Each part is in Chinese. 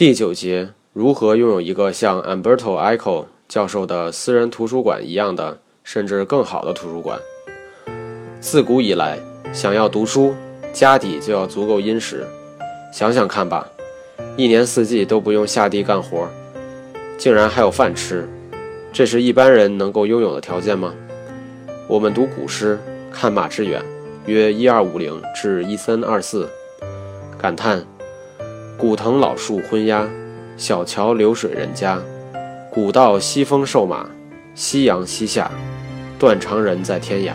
第九节，如何拥有一个像 Umberto Eco 教授的私人图书馆一样的，甚至更好的图书馆？自古以来，想要读书，家底就要足够殷实。想想看吧，一年四季都不用下地干活，竟然还有饭吃，这是一般人能够拥有的条件吗？我们读古诗，看马致远，约一二五零至一三二四，感叹。古藤老树昏鸦，小桥流水人家。古道西风瘦马，夕阳西下，断肠人在天涯。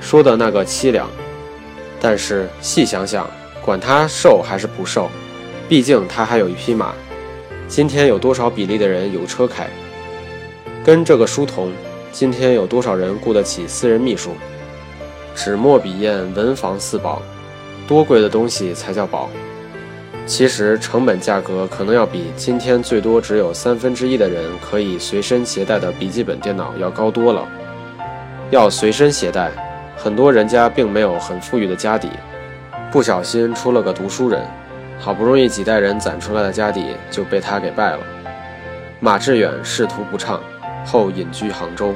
说的那个凄凉，但是细想想，管他瘦还是不瘦，毕竟他还有一匹马。今天有多少比例的人有车开？跟这个书童，今天有多少人雇得起私人秘书？纸墨笔砚，文房四宝，多贵的东西才叫宝？其实成本价格可能要比今天最多只有三分之一的人可以随身携带的笔记本电脑要高多了。要随身携带，很多人家并没有很富裕的家底，不小心出了个读书人，好不容易几代人攒出来的家底就被他给败了。马致远仕途不畅，后隐居杭州。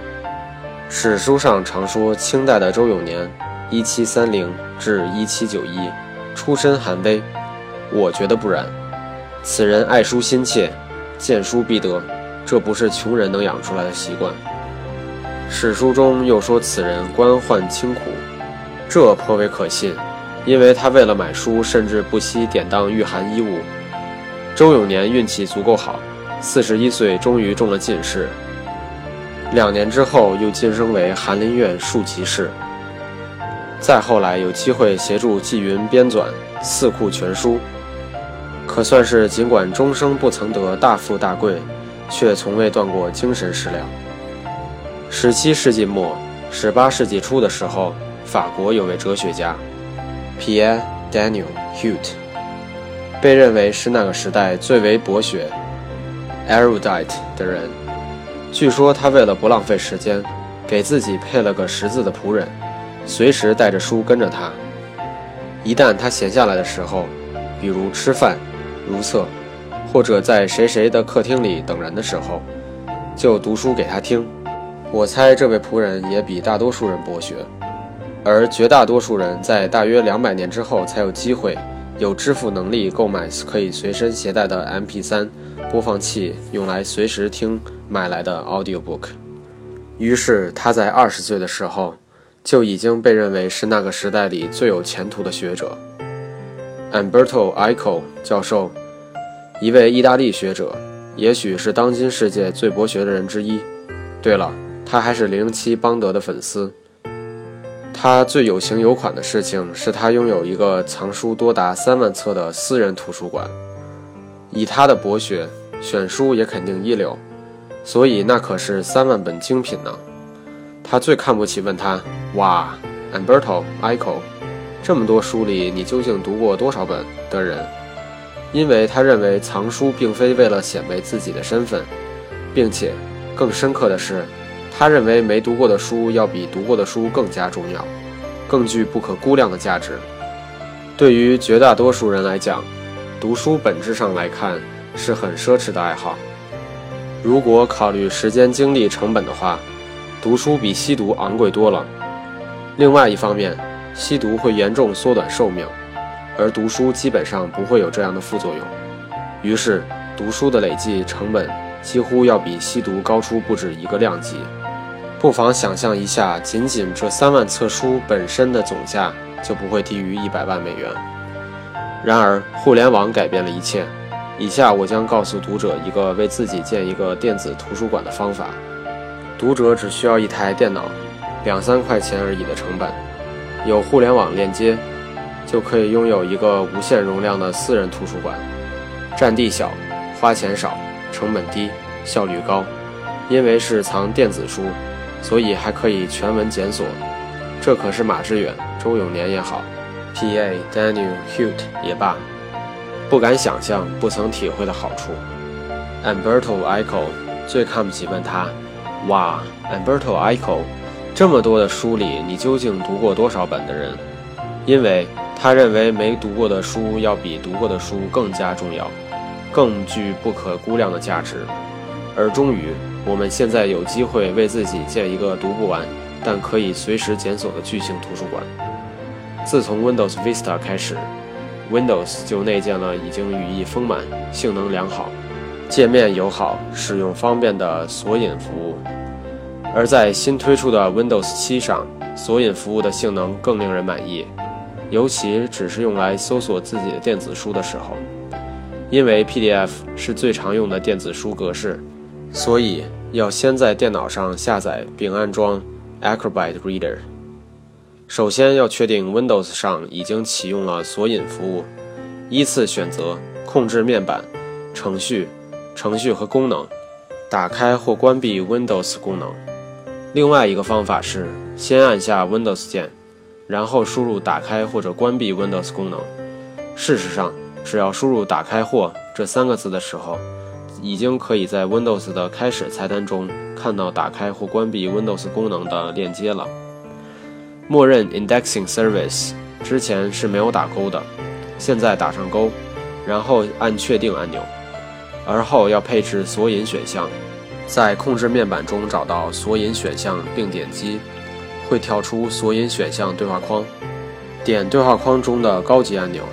史书上常说清代的周永年（一七三零至一七九一）出身寒微。我觉得不然，此人爱书心切，见书必得，这不是穷人能养出来的习惯。史书中又说此人官宦清苦，这颇为可信，因为他为了买书，甚至不惜典当御寒衣物。周永年运气足够好，四十一岁终于中了进士，两年之后又晋升为翰林院庶吉士。再后来有机会协助纪云编纂《四库全书》。可算是尽管终生不曾得大富大贵，却从未断过精神食粮。十七世纪末、十八世纪初的时候，法国有位哲学家，Pierre Daniel Huet，被认为是那个时代最为博学 （erudite） 的人。据说他为了不浪费时间，给自己配了个识字的仆人，随时带着书跟着他。一旦他闲下来的时候，比如吃饭。如厕，或者在谁谁的客厅里等人的时候，就读书给他听。我猜这位仆人也比大多数人博学，而绝大多数人在大约两百年之后才有机会有支付能力购买可以随身携带的 MP3 播放器，用来随时听买来的 audiobook。于是他在二十岁的时候就已经被认为是那个时代里最有前途的学者。Umberto Eco 教授，一位意大利学者，也许是当今世界最博学的人之一。对了，他还是零七邦德的粉丝。他最有型有款的事情是他拥有一个藏书多达三万册的私人图书馆。以他的博学，选书也肯定一流，所以那可是三万本精品呢。他最看不起问他：“哇，Umberto Eco。”这么多书里，你究竟读过多少本的人？因为他认为藏书并非为了显摆自己的身份，并且更深刻的是，他认为没读过的书要比读过的书更加重要，更具不可估量的价值。对于绝大多数人来讲，读书本质上来看是很奢侈的爱好。如果考虑时间、精力成本的话，读书比吸毒昂贵多了。另外一方面，吸毒会严重缩短寿命，而读书基本上不会有这样的副作用。于是，读书的累计成本几乎要比吸毒高出不止一个量级。不妨想象一下，仅仅这三万册书本身的总价就不会低于一百万美元。然而，互联网改变了一切。以下我将告诉读者一个为自己建一个电子图书馆的方法。读者只需要一台电脑，两三块钱而已的成本。有互联网链接，就可以拥有一个无限容量的私人图书馆，占地小，花钱少，成本低，效率高。因为是藏电子书，所以还可以全文检索。这可是马致远、周永年也好，P.A. Daniel Hute 也罢，不敢想象、不曾体会的好处。Umberto Eco 最看不起问他：“哇，Umberto Eco。”这么多的书里，你究竟读过多少本的人？因为他认为没读过的书要比读过的书更加重要。更具不可估量的价值。而终于，我们现在有机会为自己建一个读不完但可以随时检索的巨型图书馆。自从 Windows Vista 开始，Windows 就内建了已经语义丰满、性能良好、界面友好、使用方便的索引服务。而在新推出的 Windows 7上，索引服务的性能更令人满意，尤其只是用来搜索自己的电子书的时候，因为 PDF 是最常用的电子书格式。所以要先在电脑上下载并安装 Acrobat Reader。首先要确定 Windows 上已经启用了索引服务，依次选择控制面板、程序、程序和功能，打开或关闭 Windows 功能。另外一个方法是先按下 Windows 键，然后输入打开或者关闭 Windows 功能。事实上，只要输入“打开或”这三个字的时候，已经可以在 Windows 的开始菜单中看到打开或关闭 Windows 功能的链接了。默认 Indexing Service 之前是没有打勾的，现在打上勾，然后按确定按钮，而后要配置索引选项，在控制面板中找到索引选项并点击，会跳出索引选项对话框，点对话框中的高级按钮，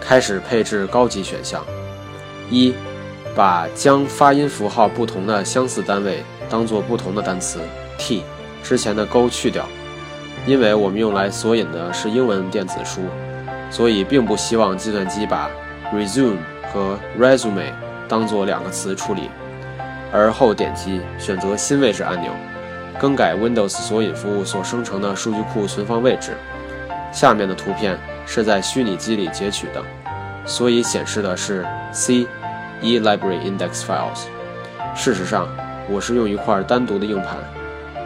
开始配置高级选项，一。把将发音符号不同的相似单位当做不同的单词 t 之前的勾去掉，因为我们用来索引的是英文电子书，所以并不希望计算机把 resume 和 resume 当做两个词处理。而后点击选择新位置按钮，更改 Windows 索引服务所生成的数据库存放位置。下面的图片是在虚拟机里截取的，所以显示的是 C。e library index files。事实上，我是用一块单独的硬盘，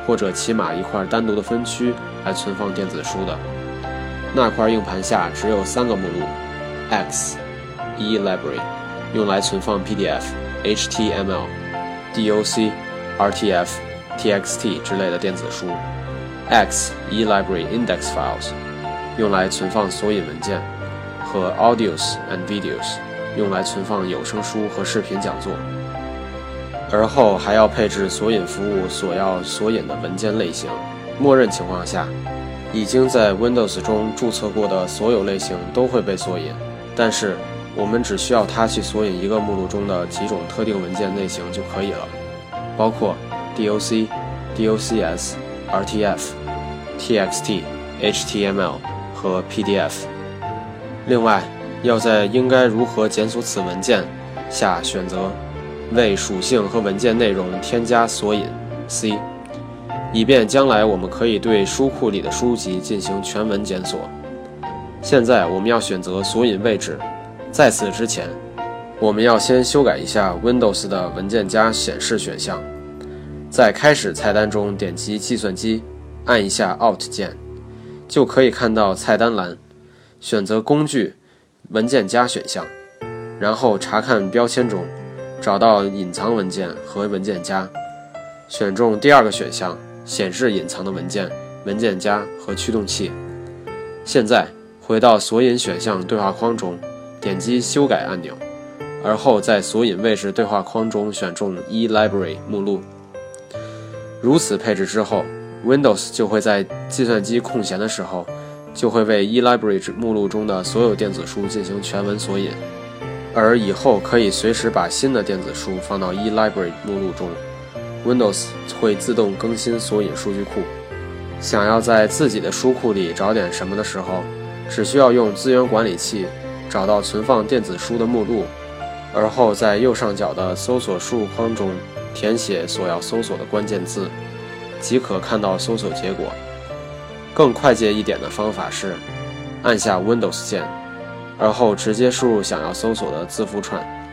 或者起码一块单独的分区来存放电子书的。那块硬盘下只有三个目录：X、e library，用来存放 PDF、HTML、DOC、RTF、TXT 之类的电子书；X、e library index files，用来存放索引文件和 Audios and Videos。用来存放有声书和视频讲座，而后还要配置索引服务所要索引的文件类型。默认情况下，已经在 Windows 中注册过的所有类型都会被索引，但是我们只需要它去索引一个目录中的几种特定文件类型就可以了，包括 DOC、DOCS、RTF、TXT、HTML 和 PDF。另外，要在“应该如何检索此文件”下选择为属性和文件内容添加索引 C，以便将来我们可以对书库里的书籍进行全文检索。现在我们要选择索引位置，在此之前，我们要先修改一下 Windows 的文件夹显示选项。在开始菜单中点击计算机，按一下 Alt 键，就可以看到菜单栏，选择工具。文件夹选项，然后查看标签中，找到隐藏文件和文件夹，选中第二个选项，显示隐藏的文件、文件夹和驱动器。现在回到索引选项对话框中，点击修改按钮，而后在索引位置对话框中选中 e library 目录。如此配置之后，Windows 就会在计算机空闲的时候。就会为 eLibrary 目录中的所有电子书进行全文索引，而以后可以随时把新的电子书放到 eLibrary 目录中。Windows 会自动更新索引数据库。想要在自己的书库里找点什么的时候，只需要用资源管理器找到存放电子书的目录，而后在右上角的搜索输入框中填写所要搜索的关键字，即可看到搜索结果。更快捷一点的方法是，按下 Windows 键，而后直接输入想要搜索的字符串。